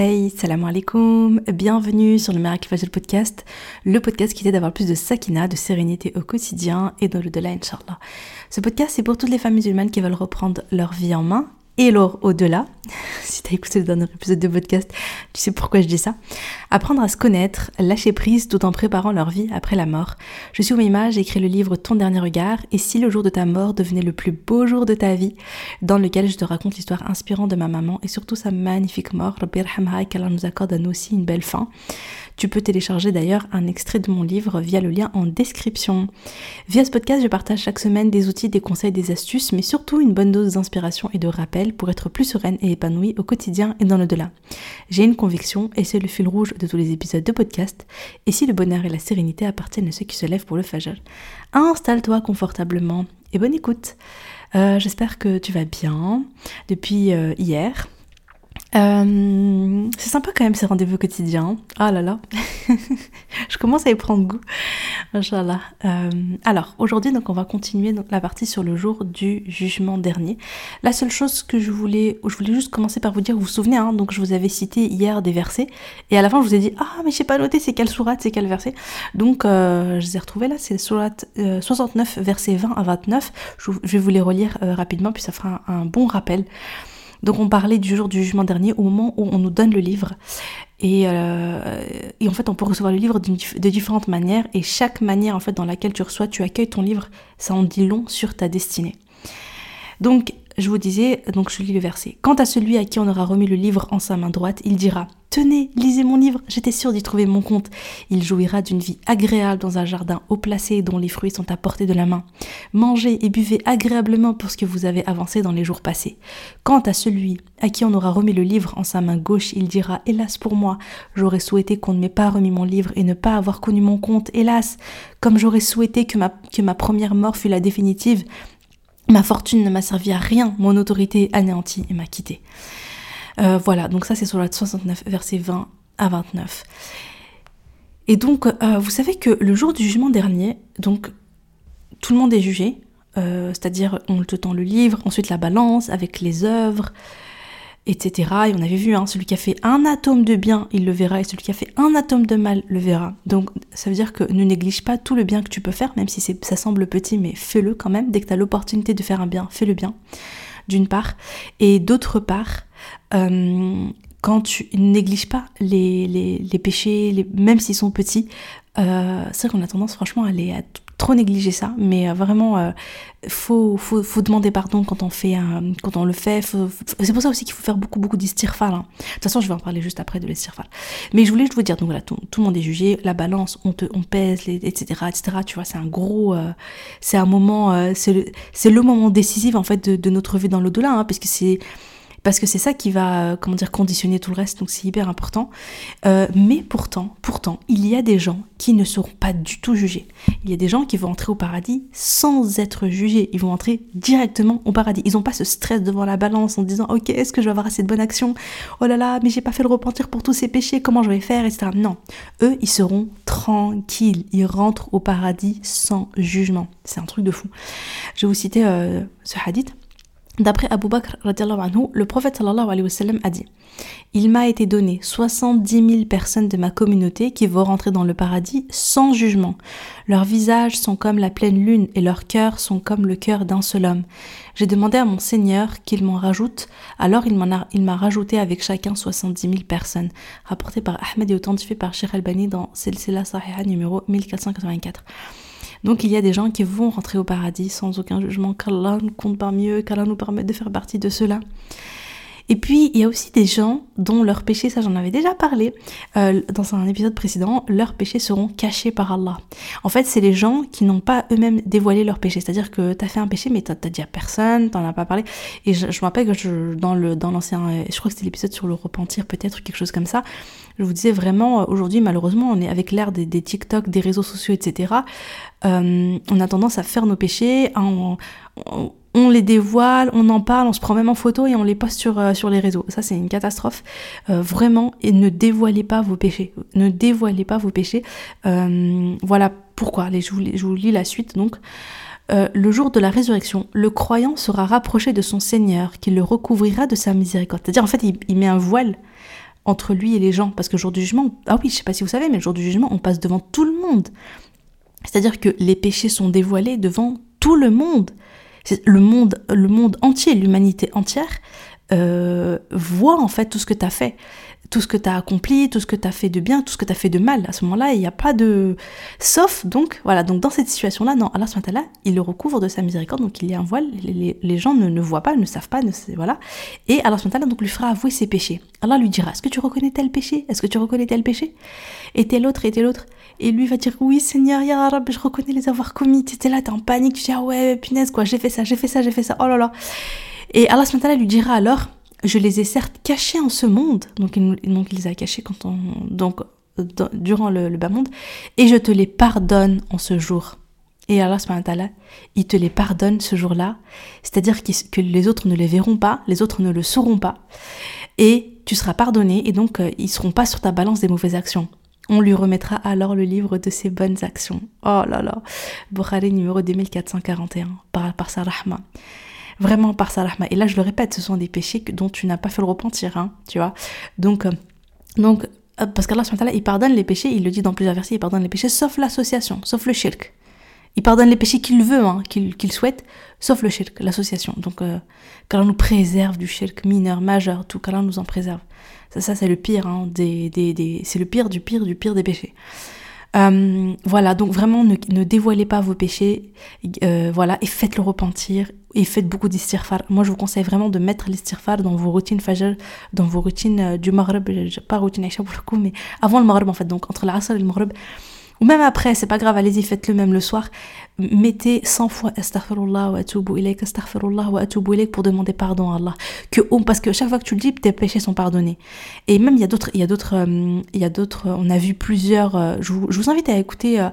Hey, salam alaikum, bienvenue sur le Miracle Fajr podcast, le podcast qui t'aide d'avoir plus de sakina, de sérénité au quotidien et dans le delà, Inch'Allah. Ce podcast, c'est pour toutes les femmes musulmanes qui veulent reprendre leur vie en main et alors au-delà, si tu as écouté le dernier épisode de podcast, tu sais pourquoi je dis ça. Apprendre à se connaître, lâcher prise tout en préparant leur vie après la mort. Je suis Oumima, j'ai écrit le livre Ton dernier regard et si le jour de ta mort devenait le plus beau jour de ta vie, dans lequel je te raconte l'histoire inspirante de ma maman et surtout sa magnifique mort, Rabbi qu'Allah nous accorde à nous aussi une belle fin. Tu peux télécharger d'ailleurs un extrait de mon livre via le lien en description. Via ce podcast, je partage chaque semaine des outils, des conseils, des astuces, mais surtout une bonne dose d'inspiration et de rappel pour être plus sereine et épanouie au quotidien et dans le-delà. J'ai une conviction, et c'est le fil rouge de tous les épisodes de podcast, et si le bonheur et la sérénité appartiennent à ceux qui se lèvent pour le fajr, installe-toi confortablement et bonne écoute. Euh, j'espère que tu vas bien depuis euh, hier. Euh, c'est sympa quand même ces rendez-vous quotidiens. Ah là là, je commence à y prendre goût. Inch'Allah. Euh, alors aujourd'hui, donc on va continuer donc, la partie sur le jour du jugement dernier. La seule chose que je voulais, je voulais juste commencer par vous dire, vous vous souvenez, hein, donc je vous avais cité hier des versets et à la fin je vous ai dit ah mais j'ai pas noté c'est quelle sourate, c'est quel verset? Donc euh, je les ai retrouvés là, c'est sourate 69 versets 20 à 29. Je, vais vous les relire rapidement puis ça fera un bon rappel. Donc on parlait du jour du jugement dernier au moment où on nous donne le livre. Et, euh, en fait, on peut recevoir le livre de différentes manières. Et chaque manière en fait dans laquelle tu reçois, tu accueilles ton livre, ça en dit long sur ta destinée. Donc je vous disais, donc je lis le verset. Quant à celui à qui on aura remis le livre en sa main droite, il dira Tenez, lisez mon livre, j'étais sûr d'y trouver mon compte. Il jouira d'une vie agréable dans un jardin haut placé dont les fruits sont à portée de la main. Mangez et buvez agréablement pour ce que vous avez avancé dans les jours passés. Quant à celui à qui on aura remis le livre en sa main gauche, il dira Hélas pour moi, j'aurais souhaité qu'on ne m'ait pas remis mon livre et ne pas avoir connu mon compte. Hélas, comme j'aurais souhaité que ma, que ma première mort fût la définitive, Ma fortune ne m'a servi à rien, mon autorité anéantie et m'a quitté. Euh, voilà, donc ça c'est sur la 69, versets 20 à 29. Et donc, euh, vous savez que le jour du jugement dernier, donc tout le monde est jugé, euh, c'est-à-dire on te tend le livre, ensuite la balance avec les œuvres, etc. Et on avait vu, hein, celui qui a fait un atome de bien, il le verra, et celui qui a fait un atome de mal, le verra. Donc ça veut dire que ne néglige pas tout le bien que tu peux faire, même si ça semble petit, mais fais-le quand même. Dès que tu as l'opportunité de faire un bien, fais le bien, d'une part. Et d'autre part, quand tu négliges pas les, les, péchés, même s'ils sont petits, euh, c'est vrai qu'on a tendance franchement à les, trop négliger ça, mais euh, vraiment, euh, faut, faut, faut, demander pardon quand on fait un, quand on le fait. C'est pour ça aussi qu'il faut faire beaucoup, beaucoup d'istirfal. Hein. De toute façon, je vais en parler juste après de l'istirfal. Mais je voulais vous dire, donc voilà, tout, le monde est jugé, la balance, on te, on pèse, les, etc., etc. Tu vois, c'est un gros, euh, c'est un moment, c'est le, le, moment décisif en fait de, de notre vie dans l'au-delà, hein, parce que c'est parce que c'est ça qui va, euh, comment dire, conditionner tout le reste, donc c'est hyper important. Euh, mais pourtant, pourtant, il y a des gens qui ne seront pas du tout jugés. Il y a des gens qui vont entrer au paradis sans être jugés. Ils vont entrer directement au paradis. Ils n'ont pas ce stress devant la balance en disant, ok, est-ce que je vais avoir assez de bonnes actions? Oh là là, mais j'ai pas fait le repentir pour tous ces péchés. Comment je vais faire, etc. Non, eux, ils seront tranquilles. Ils rentrent au paradis sans jugement. C'est un truc de fou. Je vais vous citer euh, ce hadith. D'après Abu Bakr, le prophète sallallahu alayhi wa sallam a dit Il m'a été donné 70 000 personnes de ma communauté qui vont rentrer dans le paradis sans jugement. Leurs visages sont comme la pleine lune et leurs cœurs sont comme le cœur d'un seul homme. J'ai demandé à mon Seigneur qu'il m'en rajoute, alors il m'a rajouté avec chacun 70 000 personnes. Rapporté par Ahmed et authentifié par Sheikh Albani dans Silsila Sahiha numéro 1484. Donc il y a des gens qui vont rentrer au paradis sans aucun jugement, qu'Allah nous compte parmi eux, qu'Allah nous permette de faire partie de cela. Et puis, il y a aussi des gens dont leurs péchés, ça j'en avais déjà parlé euh, dans un épisode précédent, leurs péchés seront cachés par Allah. En fait, c'est les gens qui n'ont pas eux-mêmes dévoilé leurs péchés. C'est-à-dire que tu as fait un péché, mais tu as dit à personne, t'en as pas parlé. Et je, me rappelle que je, dans le dans l'ancien, je crois que c'était l'épisode sur le repentir peut-être, quelque chose comme ça, je vous disais vraiment, euh, aujourd'hui malheureusement, on est avec l'ère des, TikTok, des réseaux sociaux, etc. Euh, on a tendance à faire nos péchés, on, on, les dévoile, on en parle, on se prend même en photo et on les poste sur, euh, les réseaux. Ça, c'est une catastrophe. vraiment, et ne dévoilez pas vos péchés. Ne dévoilez pas vos péchés. voilà pourquoi. Je vous, lis la suite donc. le jour de la résurrection, le croyant sera rapproché de son Seigneur, qui le recouvrira de sa miséricorde. C'est-à-dire, en fait, il, met un voile entre lui et les gens. Parce que le jour du jugement, ah oui, je sais pas si vous savez, mais le jour du jugement, on passe devant tout le monde. C'est-à-dire que les péchés sont dévoilés devant tout le monde. Le monde, le monde entier, l'humanité entière euh, voit en fait tout ce que tu as fait tout ce que tu as accompli, tout ce que tu as fait de bien, tout ce que tu as fait de mal. À ce moment-là, il n'y a pas de... Sauf, donc, voilà, donc dans cette situation-là, non, Allah là, il le recouvre de sa miséricorde, donc il y a un voile, les, gens ne, ne, voient pas, ne savent pas, ne, voilà. Et Allah là, donc lui fera avouer ses péchés. Allah lui dira, est-ce que tu reconnais tel péché? Est-ce que tu reconnais tel péché? Et tel autre, et tel autre. Et lui va dire, oui Seigneur, Ya Rab, je reconnais les avoir commis. Tu là, t'es en panique, tu dis, ah ouais, punaise, quoi, j'ai fait ça, j'ai fait ça, j'ai fait ça, oh là là. Et Allah lui dira alors, je les ai certes cachés en ce monde, donc il, donc il les a cachés quand on, donc, durant le, bas monde, et je te les pardonne en ce jour. Et Allah il te les pardonne ce jour-là, c'est-à-dire que les autres ne les verront pas, les autres ne le sauront pas, et tu seras pardonné, et donc euh, ils seront pas sur ta balance des mauvaises actions. On lui remettra alors le livre de ses bonnes actions. Oh là là, Bukhari numéro 2441, par, par sa rahma vraiment par sa rahma. Et là, je le répète, ce sont des péchés dont tu n'as pas fait le repentir, hein, tu vois. Donc, euh, donc euh, parce qu'Allah, il pardonne les péchés, il le dit dans plusieurs versets, il pardonne les péchés, sauf l'association, sauf le shirk. Il pardonne les péchés qu'il veut, hein, qu'il souhaite, sauf le shirk, l'association. Donc, euh, qu'Allah nous préserve du shirk mineur, majeur, tout, qu'Allah nous en préserve. Ça, ça c'est le pire, hein, des, des, c'est le pire du pire du pire des péchés. Euh, voilà, donc vraiment ne, ne, dévoilez pas vos péchés, euh, voilà, et faites-le repentir, et faites beaucoup d'istirfar. Moi, je vous conseille vraiment de mettre l'istirfar dans vos routines fajr, dans vos routines euh, du maghreb, pas routine Aïcha pour le coup, mais avant le maghreb en fait, donc entre l'asr et le maghreb, ou même après, c'est pas grave, allez-y, faites-le même le soir. Mettez 100 fois astaghfirullah wa atubu ilayk, astaghfirullah wa atubu ilayk pour demander pardon à Allah. Que, parce que chaque fois que tu le dis, tes péchés sont pardonnés. Et même, il y a d'autres, il y a d'autres, euh, il y a d'autres, on a vu plusieurs, euh, je vous, invite à écouter, euh,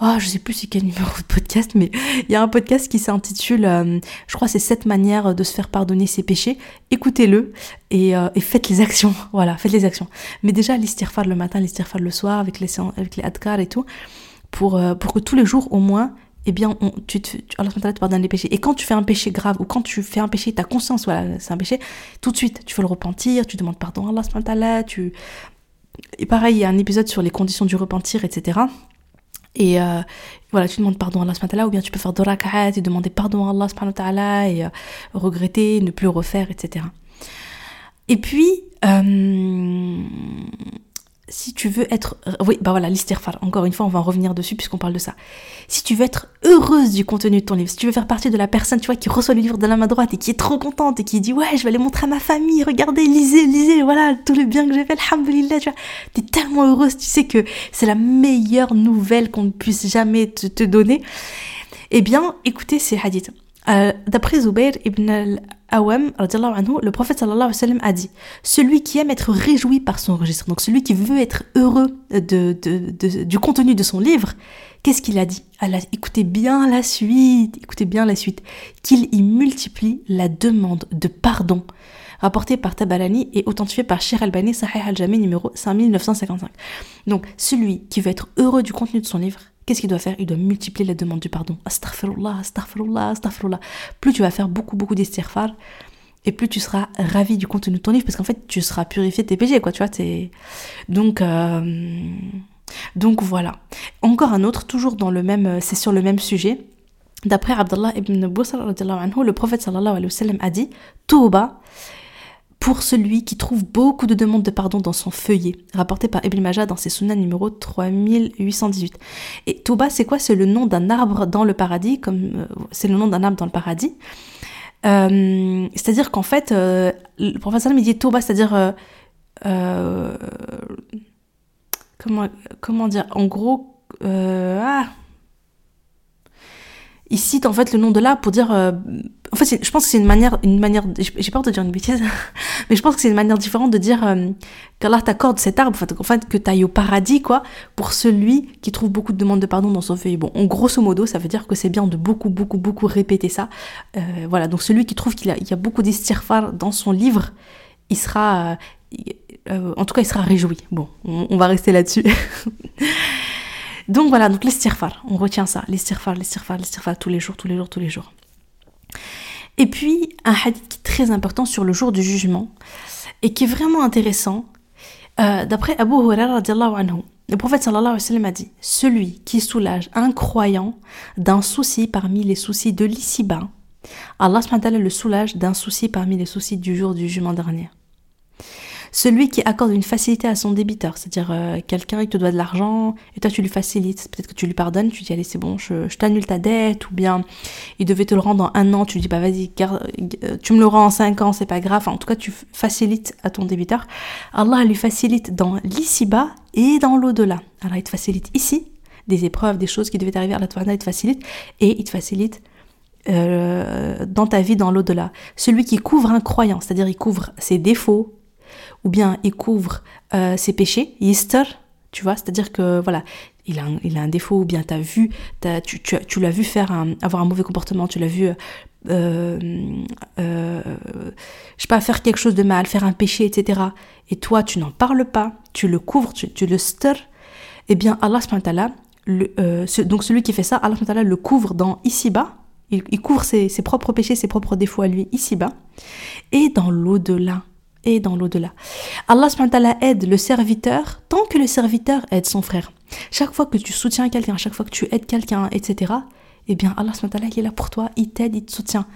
oh, je sais plus c'est quel numéro de podcast, mais il y a un podcast qui s'intitule, euh, je crois, c'est sept manières de se faire pardonner ses péchés. Écoutez-le et, euh, et, faites les actions. Voilà, faites les actions. Mais déjà, l'istirfar le matin, l'istirfar le soir, avec les, avec les adkar et tout, pour, euh, pour que tous les jours, au moins, eh bien, on, tu, tu, Allah te pardonne les péchés. Et quand tu fais un péché grave, ou quand tu fais un péché, ta conscience, voilà, c'est un péché, tout de suite, tu veux le repentir, tu demandes pardon à Allah, tu... Et pareil, il y a un épisode sur les conditions du repentir, etc. Et euh, voilà, tu demandes pardon à Allah ou bien tu peux faire deux et demander pardon à Allah et euh, regretter, ne plus refaire, etc. Et puis, euh, si tu veux être... Oui, bah voilà, l'istighfar. Encore une fois, on va en revenir dessus puisqu'on parle de ça. Si tu veux être heureuse du contenu de ton livre, si tu veux faire partie de la personne, tu vois, qui reçoit le livre de la main droite et qui est trop contente et qui dit, ouais, je vais aller montrer à ma famille, regardez, lisez, lisez, voilà, tout le bien que j'ai fait, alhamdoulilah, tu vois. T'es tellement heureuse, tu sais que c'est la meilleure nouvelle qu'on ne puisse jamais te, te donner. Eh bien, écoutez ces hadiths. Euh, d'après Zubair ibn al-Awam, le prophète a dit Celui qui aime être réjoui par son registre, donc celui qui veut être heureux du contenu de son livre, qu'est-ce qu'il a dit? Allah, Écoutez bien la suite, écoutez bien la suite, qu'il y multiplie la demande de pardon rapporté par Tabalani et authentifié par Shir Albani, Sahih al-Jami numéro 5955. Donc, celui qui veut être heureux du contenu de son livre, qu'est-ce qu'il doit faire? Il doit multiplier la demande du pardon. Astaghfirullah, astaghfirullah, astaghfirullah. Plus tu vas faire beaucoup, beaucoup d'istighfar, et plus tu seras ravi du contenu de ton livre, parce qu'en fait, tu seras purifié de tes péchés, quoi, tu vois. Donc, euh, donc voilà. Encore un autre, toujours dans le même, c'est sur le même sujet. D'après Abdullah ibn Busr, le prophète sallallahu alayhi wa sallam a dit Touba, pour celui qui trouve beaucoup de demandes de pardon dans son feuillet, rapporté par Ibn Majah dans ses sunnahs numéro 3818. Et Touba, c'est quoi? C'est le nom d'un arbre dans le paradis, comme euh, c'est le nom d'un arbre dans le paradis. Euh, c'est-à-dire qu'en fait, euh, le professeur me dit Touba, c'est-à-dire comment comment dire? En gros, ah, il cite en fait le nom de l'arbre pour dire en fait, je pense que c'est une manière, une manière, j'ai peur de dire une bêtise, mais je pense que c'est une manière différente de dire euh, qu'Allah t'accorde cet arbre, en fait, que tu ailles au paradis, quoi, pour celui qui trouve beaucoup de demandes de pardon dans son feuille. Bon, en grosso modo, ça veut dire que c'est bien de beaucoup, beaucoup, beaucoup répéter ça. Euh, voilà, donc celui qui trouve qu'il y a beaucoup d'istirfar dans son livre, il sera, euh, en tout cas, il sera réjoui. Bon, on, va rester là-dessus. donc voilà, donc l'estirfar, on retient ça, l'estirfar, l'estirfar, l'estirfar, tous les jours, tous les jours, tous les jours. Et puis, un hadith qui est très important sur le jour du jugement et qui est vraiment intéressant, Euh, d'après Abu Hurairah le prophète sallallahu alayhi wa sallam a dit Celui qui soulage un croyant d'un souci parmi les soucis de l'ici-bas, Allah le soulage d'un souci parmi les soucis du jour du jugement dernier. Celui qui accorde une facilité à son débiteur, c'est-à-dire euh, quelqu'un qui te doit de l'argent et toi tu lui facilites, peut-être que tu lui pardonnes, tu dis allez c'est bon, je, t'annule ta dette, ou bien il devait te le rendre en un an, tu lui dis bah vas-y, euh, tu me le rends en cinq ans, c'est pas grave, en tout cas tu facilites à ton débiteur. Allah lui facilite dans l'ici-bas et dans l'au-delà. Alors il te facilite ici des épreuves, des choses qui devaient arriver à la toi, il te facilite et il te facilite euh, dans ta vie dans l'au-delà. Celui qui couvre un croyant, c'est-à-dire il couvre ses défauts, ou bien il couvre euh, ses péchés, yister, tu vois, c'est-à-dire que voilà, il a un, il a un défaut, ou bien as vu, tu, tu, l'as vu faire avoir un mauvais comportement, tu l'as vu, euh, euh, je sais pas, faire quelque chose de mal, faire un péché, etc. Et toi, tu n'en parles pas, tu le couvres, tu, le stir, eh bien Allah le, euh, donc celui qui fait ça, Allah le couvre dans ici-bas, il, il, couvre ses, ses propres péchés, ses propres défauts à lui ici-bas, et dans l'au-delà et dans l'au-delà. Allah aide le serviteur tant que le serviteur aide son frère. Chaque fois que tu soutiens quelqu'un, chaque fois que tu aides quelqu'un, etc., eh bien Allah il est là pour toi, il t'aide, il te soutient.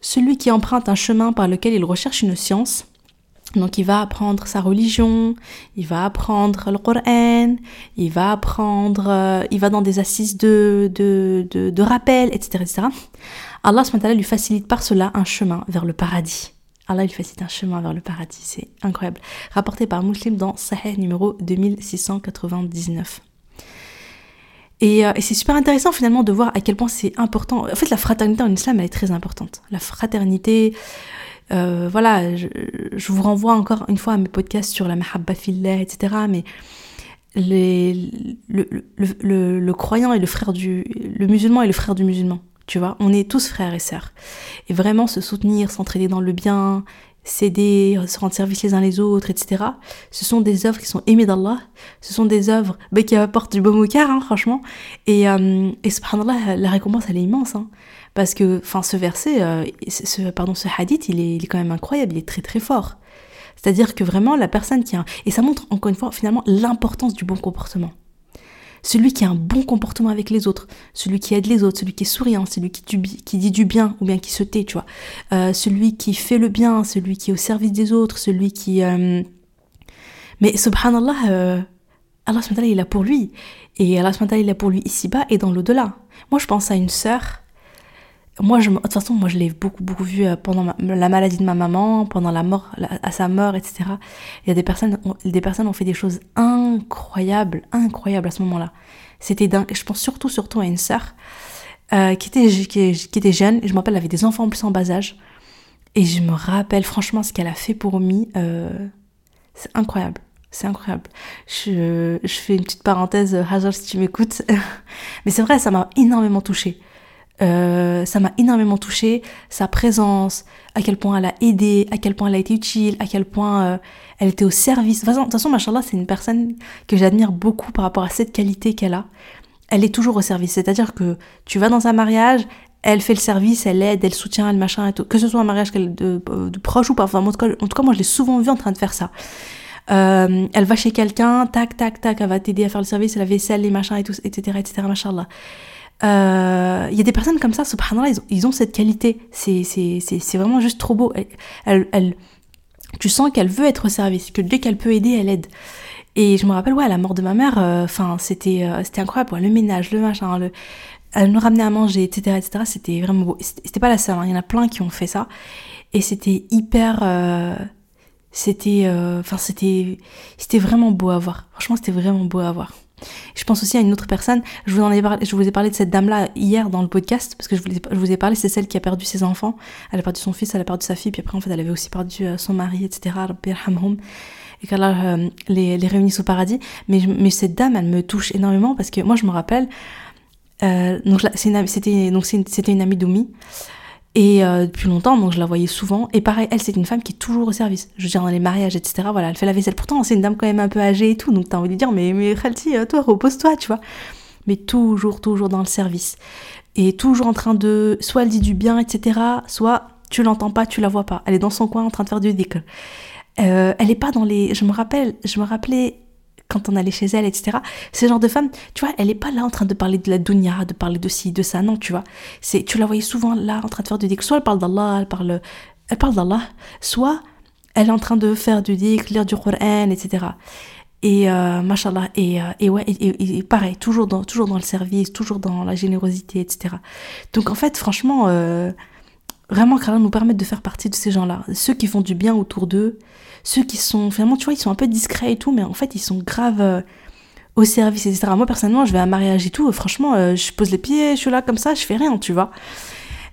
Celui qui emprunte un chemin par lequel il recherche une science, donc il va apprendre sa religion, il va apprendre le Coran, il va apprendre, euh, il va dans des assises de, de, de, de rappel, etc., etc. Allah lui facilite par cela un chemin vers le paradis. Allah il facilite un chemin vers le paradis, c'est incroyable. Rapporté par Muslim dans Sahih numéro 2699. Euh, et, c'est super intéressant finalement de voir à quel point c'est important. En fait, la fraternité en islam, elle est très importante. La fraternité, euh, voilà, je, vous renvoie encore une fois à mes podcasts sur la mahabba fillah, etc. Mais le, le, croyant est le frère du... Le musulman est le frère du musulman. Tu vois, on est tous frères et sœurs. Et vraiment se soutenir, s'entraider dans le bien, s'aider, se rendre service les uns les autres, etc. Ce sont des œuvres qui sont aimées d'Allah. Ce sont des œuvres bah, qui apportent du baume au cœur, hein, franchement. Et, euh, et subhanallah, la récompense, elle est immense. Hein. parce que, enfin, ce verset, euh, ce, pardon, ce hadith, il est, il est quand même incroyable, il est très très fort. C'est-à-dire que vraiment, la personne qui a... Et ça montre, encore une fois, finalement, l'importance du bon comportement celui qui a un bon comportement avec les autres, celui qui aide les autres, celui qui est souriant, celui qui, dit du bien ou bien qui se tait, tu vois, euh, celui qui fait le bien, celui qui est au service des autres, celui qui... Euh, mais subhanallah, euh, Allah il a pour lui. Et Allah il a pour lui ici-bas et dans l'au-delà. Moi, je pense à une sœur moi, de toute façon, moi, je l'ai beaucoup, beaucoup vu euh, pendant la maladie de ma maman, pendant la mort, à sa mort, etc. Il y a des personnes, des personnes ont fait des choses incroyables, incroyables à ce moment-là. C'était dingue. Je pense surtout, surtout à une sœur euh, qui, était, qui, qui, était jeune. Je me rappelle, elle avait des enfants en plus en bas âge. Et je me rappelle franchement ce qu'elle a fait pour moi. Euh, c'est incroyable. C'est incroyable. Je, je, fais une petite parenthèse, Hajar, si tu m'écoutes. Mais c'est vrai, ça m'a énormément touchée. Euh, ça m'a énormément touchée, sa présence, à quel point elle a aidé, à quel point elle a été utile, à quel point euh, elle était au service. De toute façon, machallah, c'est une personne que j'admire beaucoup par rapport à cette qualité qu'elle a. Elle est toujours au service, c'est-à-dire que tu vas dans un mariage, elle fait le service, elle aide, elle soutient, elle machin et tout. Que ce soit un mariage de, de, proche ou pas. En tout cas, moi, je l'ai souvent vu en train de faire ça. Euh, elle va chez quelqu'un, tac, tac, tac, elle va t'aider à faire le service, la vaisselle, les machins et tout, etc., etc., machallah. Il euh, y a des personnes comme ça, subhanallah, ils ont, ils ont cette qualité. C'est, vraiment juste trop beau. Elle, tu sens qu'elle veut être au service, que dès qu'elle peut aider, elle aide. Et je me rappelle, ouais, la mort de ma mère, euh, euh, c'était incroyable. Le ménage, le machin, le, elle nous ramenait à manger, etc., etc. C'était vraiment beau. C'était pas la seule, hein. il y en a plein qui ont fait ça. Et c'était hyper, c'était, enfin, c'était, c'était vraiment beau à voir. Franchement, c'était vraiment beau à voir. Je pense aussi à une autre personne. Je vous, en ai parlé, je vous ai parlé de cette dame-là hier dans le podcast, parce que je vous, ai, parlé, c'est celle qui a perdu ses enfants. Elle a perdu son fils, elle a perdu sa fille, puis après, en fait, elle avait aussi perdu euh, son mari, etc. Et qu'elle euh, les, les réunisse au paradis. Mais, cette dame, elle me touche énormément parce que moi, je me rappelle. Euh, donc c'était une amie d'Oumi. Et euh, depuis longtemps, donc je la voyais souvent. Et pareil, elle, c'est une femme qui est toujours au service. Je veux dire, dans les mariages, etc. Voilà, elle fait la vaisselle. Pourtant, c'est une dame quand même un peu âgée et tout. Donc t'as envie de dire, mais, mais Khalti, euh, toi, repose-toi, tu vois. Mais toujours, toujours dans le service. Et toujours en train de. Soit elle dit du bien, etc. Soit tu l'entends pas, tu la vois pas. Elle est dans son coin en train de faire du dhikr. Euh, elle est pas dans les. Je me rappelle, je me rappelais quand on allait chez elle, etc. Ce genre de femme, tu vois, elle est pas là en train de parler de la dunya, de parler de ci, de ça, non, tu vois. C'est, tu la voyais souvent là en train de faire du dik. Soit elle parle d'Allah, elle parle, elle parle d'Allah, soit elle est en train de faire du dik, lire du Coran, etc. Et euh, machallah, et, euh, et ouais, et, pareil, toujours dans, toujours dans le service, toujours dans la générosité, etc. Donc en fait, franchement, euh, vraiment, qu'Allah nous permettre de faire partie de ces gens-là. Ceux qui font du bien autour d'eux, ceux qui sont, finalement, tu vois, ils sont un peu discrets et tout, mais en fait, ils sont graves euh, au service, etc. Moi, personnellement, je vais à un mariage et tout, franchement, euh, je pose les pieds, je suis là comme ça, je fais rien, tu vois.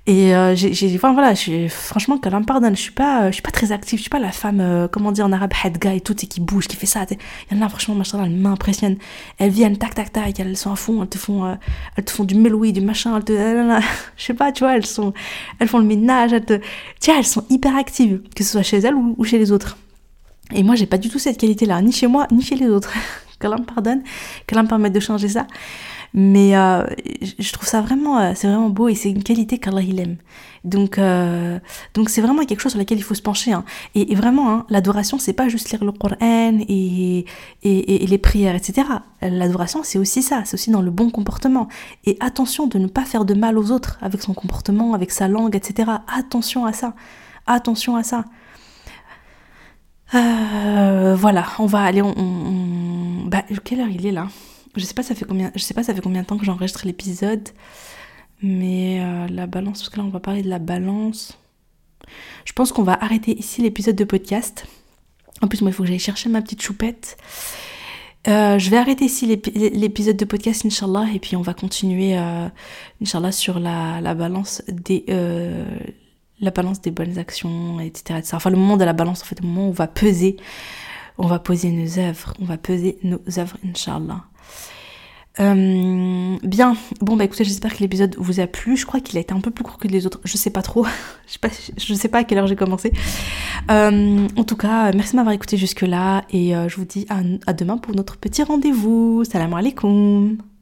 Et euh, j'ai, enfin, voilà, franchement, qu'elle me pardonne, je suis pas, je suis pas très active, je suis pas la femme, euh, comment dire en arabe, hadga et tout, et qui bouge, qui fait ça. Il y en a, franchement, machin, elles m'impressionnent. Elles viennent, tac, tac, tac, elles sont à fond, elles te font, elles te font du meloui, du machin, elles te, je sais pas, tu vois, elles sont, elles font le ménage, elles te, tiens, elles sont hyper actives, que ce soit chez elles ou, chez les autres. Et moi, j'ai pas du tout cette qualité-là, ni chez moi, ni chez les autres. qu'elle me pardonne, qu'elle me permette de changer ça. Mais euh, je trouve ça vraiment, euh, c'est vraiment beau et c'est une qualité qu'Allah il aime. Donc, euh, donc c'est vraiment quelque chose sur lequel il faut se pencher. Hein. Et, vraiment, hein, l'adoration, c'est pas juste lire le Coran et, et, et les prières, etc. L'adoration, c'est aussi ça, c'est aussi dans le bon comportement. Et attention de ne pas faire de mal aux autres avec son comportement, avec sa langue, etc. Attention à ça. Attention à ça. Euh, voilà, on va aller. On. Bah, quelle heure il est là? Je sais pas ça fait combien je sais pas ça fait combien de temps que j'enregistre l'épisode mais euh, la balance parce que là on va parler de la balance je pense qu'on va arrêter ici l'épisode de podcast en plus moi il faut que j'aille chercher ma petite choupette euh, je vais arrêter ici l'épisode de podcast Inch'Allah et puis on va continuer euh, Inch'Allah sur la, la balance des la balance des bonnes actions etc., enfin le moment de la balance en fait le moment où on va peser on va poser nos œuvres on va peser nos œuvres Inch'Allah euh, bien, bon bah écoutez, j'espère que l'épisode vous a plu. Je crois qu'il a été un peu plus court que les autres. Je sais pas trop. je, sais pas, je sais pas à quelle heure j'ai commencé. Euh, en tout cas, merci de m'avoir écouté jusque là et euh, je vous dis à, à demain pour notre petit rendez-vous. Salam alaikum.